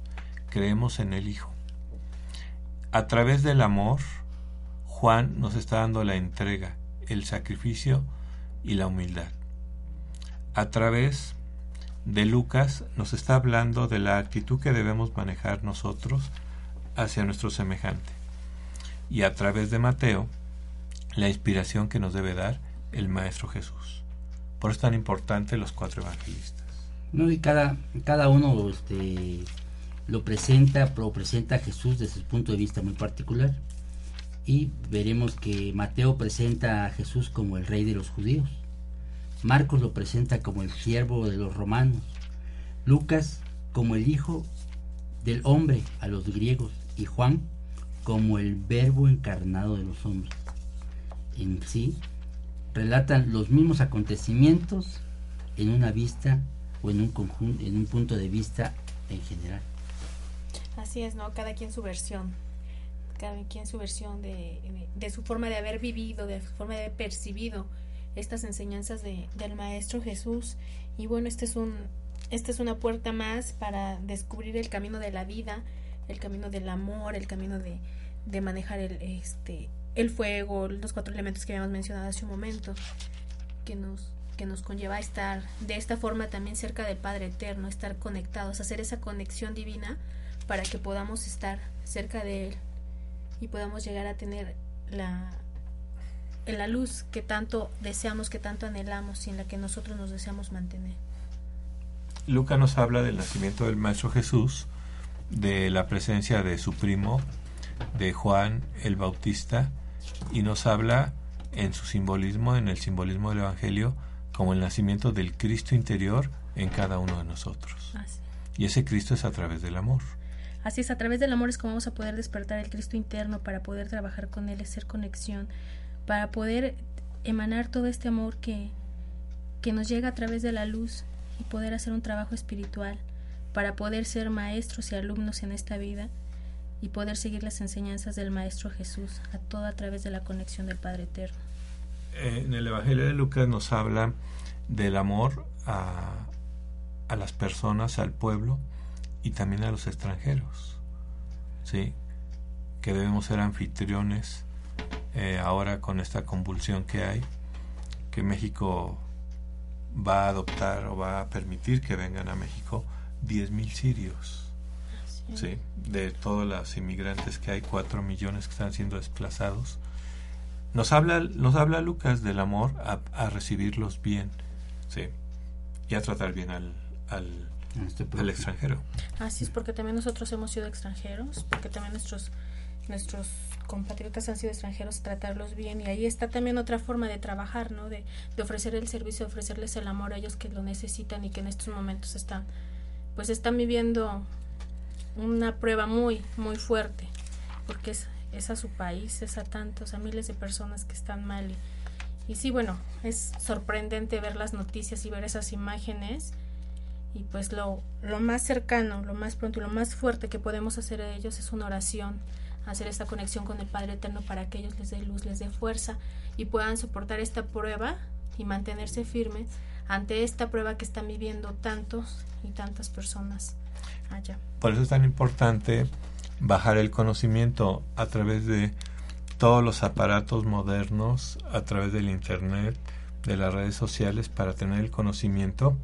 Creemos en el Hijo. A través del amor, Juan nos está dando la entrega, el sacrificio y la humildad. A través de Lucas nos está hablando de la actitud que debemos manejar nosotros hacia nuestro semejante. Y a través de Mateo, la inspiración que nos debe dar el Maestro Jesús. Por eso es tan importante los cuatro evangelistas. No, y cada, cada uno este, lo presenta, lo presenta a Jesús desde su punto de vista muy particular y veremos que Mateo presenta a Jesús como el rey de los judíos, Marcos lo presenta como el siervo de los romanos, Lucas como el hijo del hombre a los griegos y Juan como el verbo encarnado de los hombres. En sí, relatan los mismos acontecimientos en una vista o en un conjunto, en un punto de vista en general. Así es, ¿no? Cada quien su versión cada quien su versión de, de, su forma de haber vivido, de su forma de haber percibido estas enseñanzas de, del Maestro Jesús. Y bueno, este es un, esta es una puerta más para descubrir el camino de la vida, el camino del amor, el camino de, de manejar el, este, el fuego, los cuatro elementos que habíamos mencionado hace un momento, que nos, que nos conlleva a estar de esta forma también cerca del Padre Eterno, estar conectados, hacer esa conexión divina para que podamos estar cerca de Él y podamos llegar a tener la, la luz que tanto deseamos, que tanto anhelamos y en la que nosotros nos deseamos mantener. Lucas nos habla del nacimiento del Maestro Jesús, de la presencia de su primo, de Juan el Bautista, y nos habla en su simbolismo, en el simbolismo del Evangelio, como el nacimiento del Cristo interior en cada uno de nosotros. Y ese Cristo es a través del amor. Así es, a través del amor es como vamos a poder despertar el Cristo interno para poder trabajar con Él, hacer conexión, para poder emanar todo este amor que, que nos llega a través de la luz y poder hacer un trabajo espiritual, para poder ser maestros y alumnos en esta vida y poder seguir las enseñanzas del Maestro Jesús, a todo a través de la conexión del Padre Eterno. En el Evangelio de Lucas nos habla del amor a, a las personas, al pueblo, y también a los extranjeros, ¿sí? que debemos ser anfitriones eh, ahora con esta convulsión que hay, que México va a adoptar o va a permitir que vengan a México 10.000 sirios. Sí, de todos los inmigrantes que hay, 4 millones que están siendo desplazados. Nos habla, nos habla Lucas del amor a, recibirlos bien, sí, y a tratar bien al, al, este al extranjero. Así es, porque también nosotros hemos sido extranjeros, porque también nuestros nuestros compatriotas han sido extranjeros, tratarlos bien y ahí está también otra forma de trabajar, ¿no? De, de ofrecer el servicio, de ofrecerles el amor a ellos que lo necesitan y que en estos momentos están, pues están viviendo una prueba muy, muy fuerte, porque es, es a su país, es a tantos, a miles de personas que están mal. Y, y sí, bueno, es sorprendente ver las noticias y ver esas imágenes y pues lo, lo más cercano, lo más pronto lo más fuerte que podemos hacer a ellos es una oración, hacer esta conexión con el Padre Eterno para que ellos les dé luz, les dé fuerza y puedan soportar esta prueba y mantenerse firmes ante esta prueba que están viviendo tantos y tantas personas allá. Por eso es tan importante bajar el conocimiento a través de todos los aparatos modernos, a través del Internet, de las redes sociales, para tener el conocimiento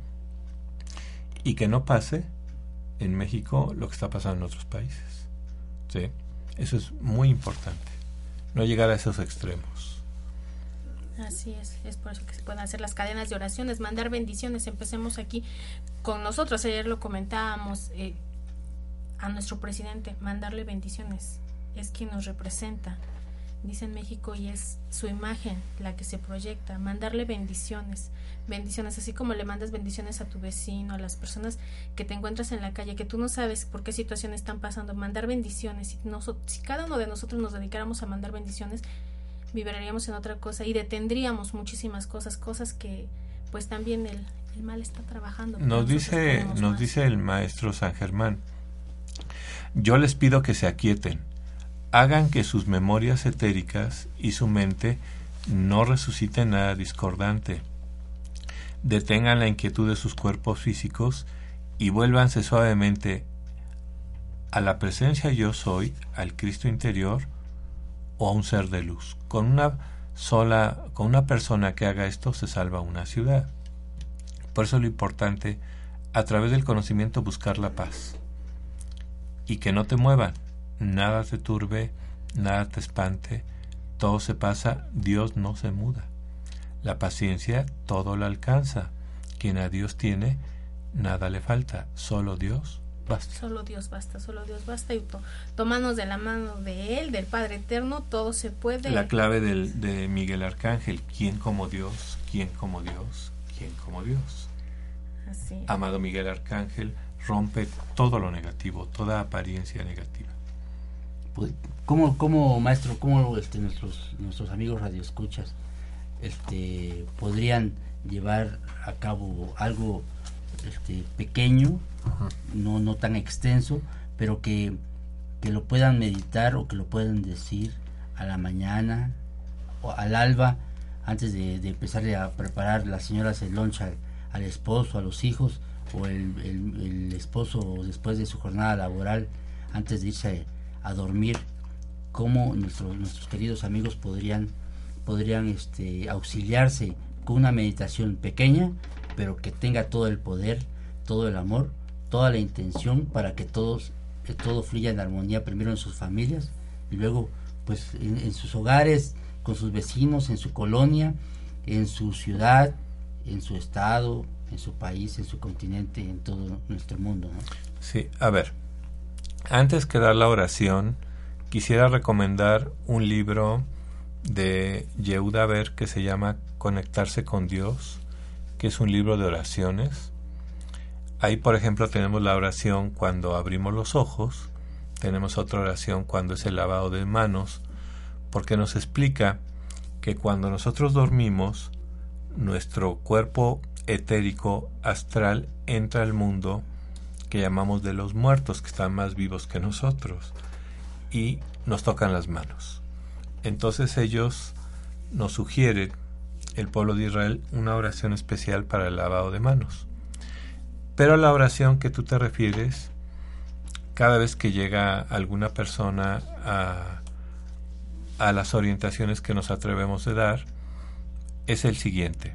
y que no pase en México lo que está pasando en otros países. ¿sí? Eso es muy importante, no llegar a esos extremos. Así es, es por eso que se pueden hacer las cadenas de oraciones, mandar bendiciones. Empecemos aquí con nosotros, ayer lo comentábamos eh, a nuestro presidente, mandarle bendiciones, es quien nos representa dice en México, y es su imagen la que se proyecta, mandarle bendiciones, bendiciones, así como le mandas bendiciones a tu vecino, a las personas que te encuentras en la calle, que tú no sabes por qué situación están pasando, mandar bendiciones, si, si cada uno de nosotros nos dedicáramos a mandar bendiciones, viviríamos en otra cosa y detendríamos muchísimas cosas, cosas que pues también el, el mal está trabajando. Nos dice, nos dice el maestro San Germán, yo les pido que se aquieten hagan que sus memorias etéricas y su mente no resuciten nada discordante. Detengan la inquietud de sus cuerpos físicos y vuélvanse suavemente a la presencia yo soy, al Cristo interior o a un ser de luz. Con una sola, con una persona que haga esto se salva una ciudad. Por eso lo importante, a través del conocimiento buscar la paz. Y que no te muevan, nada te turbe, nada te espante, todo se pasa, Dios no se muda. La paciencia todo lo alcanza. Quien a Dios tiene, nada le falta, solo Dios basta. Solo Dios basta, solo Dios basta y tomanos de la mano de Él, del Padre Eterno, todo se puede. La clave del, de Miguel Arcángel, ¿quién como Dios? ¿Quién como Dios? ¿Quién como Dios? Así. Amado Miguel Arcángel, rompe todo lo negativo, toda apariencia negativa. Pues, ¿cómo, cómo maestro, cómo este, nuestros, nuestros amigos radioescuchas este, podrían llevar a cabo algo este, pequeño, no, no tan extenso, pero que, que lo puedan meditar o que lo puedan decir a la mañana o al alba antes de, de empezar a preparar las señoras el lunch al, esposo, a los hijos o el, el, el, esposo después de su jornada laboral antes de irse a dormir, cómo nuestros, nuestros queridos amigos podrían, podrían este, auxiliarse con una meditación pequeña, pero que tenga todo el poder, todo el amor, toda la intención para que todos, todo fluya en armonía primero en sus familias y luego pues en, sus hogares, con sus vecinos, en su colonia, en su ciudad, en su estado, en su país, en su continente, en todo nuestro mundo. Sí, a ver, antes que dar la oración, quisiera recomendar un libro de Yehuda Ver que se llama Conectarse con Dios, que es un libro de oraciones. Ahí, por ejemplo, tenemos la oración cuando abrimos los ojos, tenemos otra oración cuando es el lavado de manos, porque nos explica que cuando nosotros dormimos, nuestro cuerpo etérico astral entra al mundo que llamamos de los muertos, que están más vivos que nosotros, y nos tocan las manos. Entonces ellos nos sugieren, el pueblo de Israel, una oración especial para el lavado de manos. Pero la oración que tú te refieres, cada vez que llega alguna persona a, a las orientaciones que nos atrevemos de dar, es el siguiente.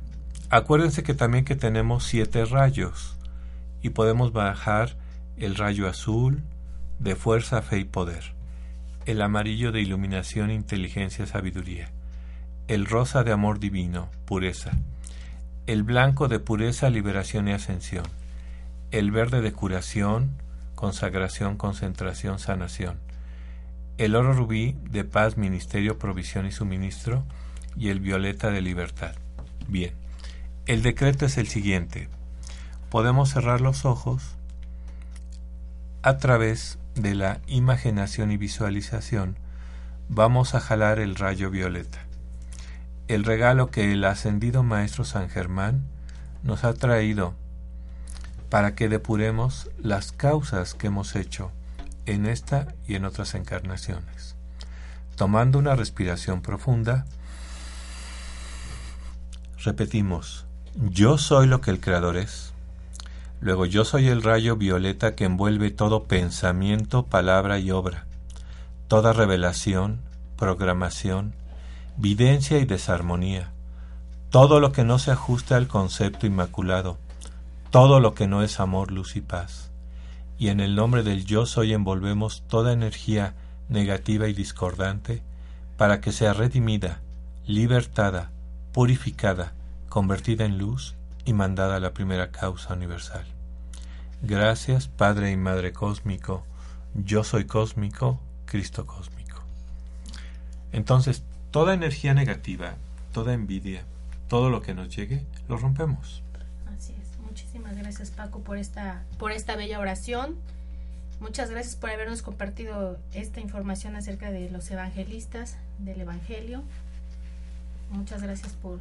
Acuérdense que también que tenemos siete rayos y podemos bajar el rayo azul de fuerza, fe y poder, el amarillo de iluminación, inteligencia, sabiduría, el rosa de amor divino, pureza, el blanco de pureza, liberación y ascensión, el verde de curación, consagración, concentración, sanación, el oro rubí de paz, ministerio, provisión y suministro, y el violeta de libertad. Bien, el decreto es el siguiente. Podemos cerrar los ojos a través de la imaginación y visualización. Vamos a jalar el rayo violeta el regalo que el ascendido Maestro San Germán nos ha traído para que depuremos las causas que hemos hecho en esta y en otras encarnaciones. Tomando una respiración profunda, repetimos, yo soy lo que el Creador es. Luego yo soy el rayo violeta que envuelve todo pensamiento, palabra y obra, toda revelación, programación, videncia y desarmonía, todo lo que no se ajusta al concepto inmaculado, todo lo que no es amor, luz y paz. Y en el nombre del yo soy envolvemos toda energía negativa y discordante para que sea redimida, libertada, purificada, convertida en luz y mandada a la primera causa universal. Gracias, Padre y Madre Cósmico, yo soy cósmico, Cristo cósmico. Entonces, toda energía negativa, toda envidia, todo lo que nos llegue, lo rompemos. Así es. Muchísimas gracias Paco por esta, por esta bella oración. Muchas gracias por habernos compartido esta información acerca de los evangelistas, del Evangelio. Muchas gracias por,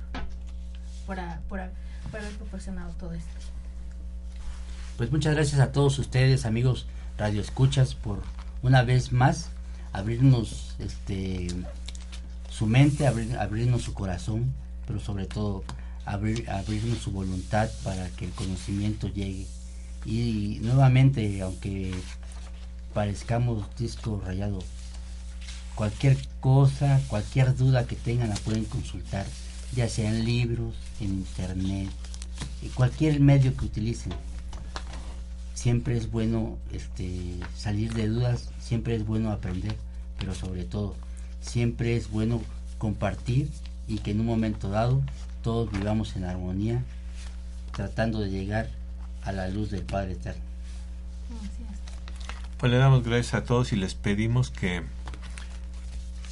por, por, por haber proporcionado todo esto. Pues muchas gracias a todos ustedes, amigos Radio Escuchas, por una vez más abrirnos este su mente, abrirnos su corazón, pero sobre todo abrir, abrirnos su voluntad para que el conocimiento llegue. Y nuevamente, aunque parezcamos disco rayado, cualquier cosa, cualquier duda que tengan la pueden consultar, ya sea en libros, en internet, en cualquier medio que utilicen. Siempre es bueno este, salir de dudas, siempre es bueno aprender, pero sobre todo siempre es bueno compartir y que en un momento dado todos vivamos en armonía, tratando de llegar a la luz del Padre Eterno. Pues le damos gracias a todos y les pedimos que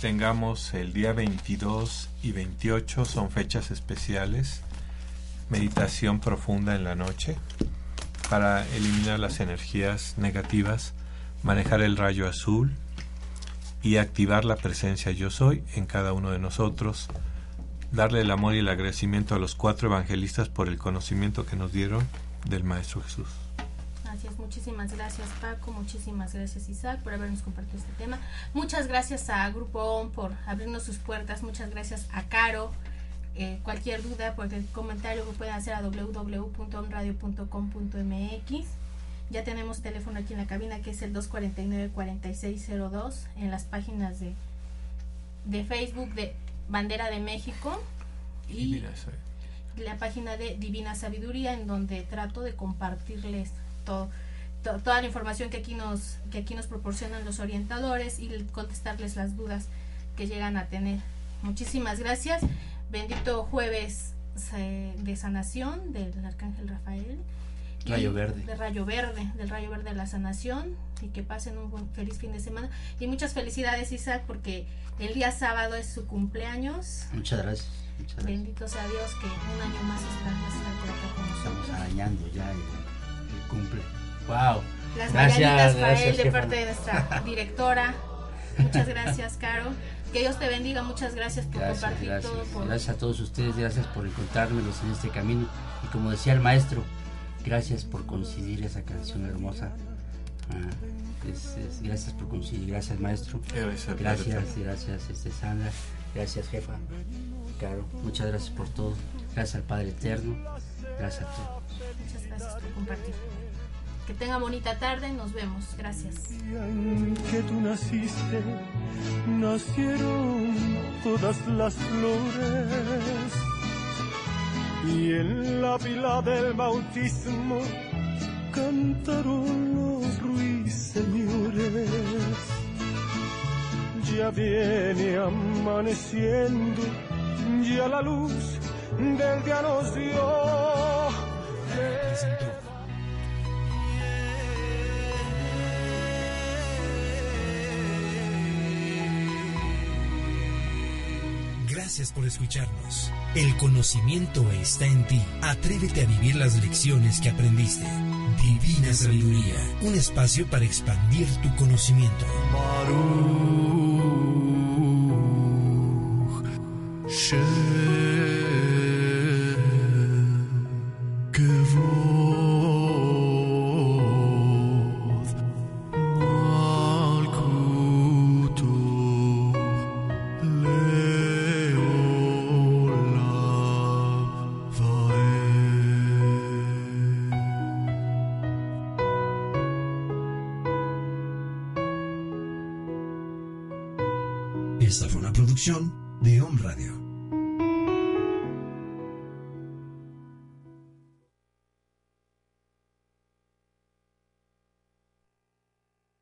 tengamos el día 22 y 28, son fechas especiales, meditación profunda en la noche para eliminar las energías negativas, manejar el rayo azul, y activar la presencia yo soy en cada uno de nosotros, darle el amor y el agradecimiento a los cuatro evangelistas por el conocimiento que nos dieron del Maestro Jesús. Así es, muchísimas gracias Paco, muchísimas gracias Isaac por habernos compartido este tema. Muchas gracias a Grupo ON por abrirnos sus puertas, muchas gracias a Caro. Eh, cualquier duda, cualquier comentario que puedan hacer a www.onradio.com.mx ya tenemos teléfono aquí en la cabina que es el 249-4602 en las páginas de, de Facebook de Bandera de México y la página de Divina Sabiduría en donde trato de compartirles todo, toda la información que aquí nos que aquí nos proporcionan los orientadores y contestarles las dudas que llegan a tener. Muchísimas gracias. Bendito jueves eh, de sanación del Arcángel Rafael. Rayo Verde. De Rayo Verde, del Rayo Verde de la Sanación. Y que pasen un buen, feliz fin de semana. Y muchas felicidades, Isaac, porque el día sábado es su cumpleaños. Muchas gracias. Bendito sea Dios que un año más está, con nosotros. Estamos arañando ya el, cumple. ¡Wow! Las gracias, para él de parte de nuestra directora. Muchas gracias, Caro. Que Dios te bendiga, muchas gracias por compartir todo. Gracias a todos ustedes, gracias por encontrármelos en este camino. Y como decía el maestro, Gracias por coincidir esa canción hermosa. Ah, gracias por coincidir, gracias maestro. Gracias, gracias este, Sandra, gracias jefa. Claro, muchas gracias por todo. Gracias al Padre Eterno. Gracias a todos. Muchas gracias por compartir. Que tenga bonita tarde, nos vemos. Gracias. que tú naciste, nacieron todas las flores y en la pila del bautismo cantaron los ruiseñores. Ya viene amaneciendo, ya la luz del día nos dio. Gracias por escucharnos. El conocimiento está en ti. Atrévete a vivir las lecciones que aprendiste. Divina Sabiduría, un espacio para expandir tu conocimiento. Esta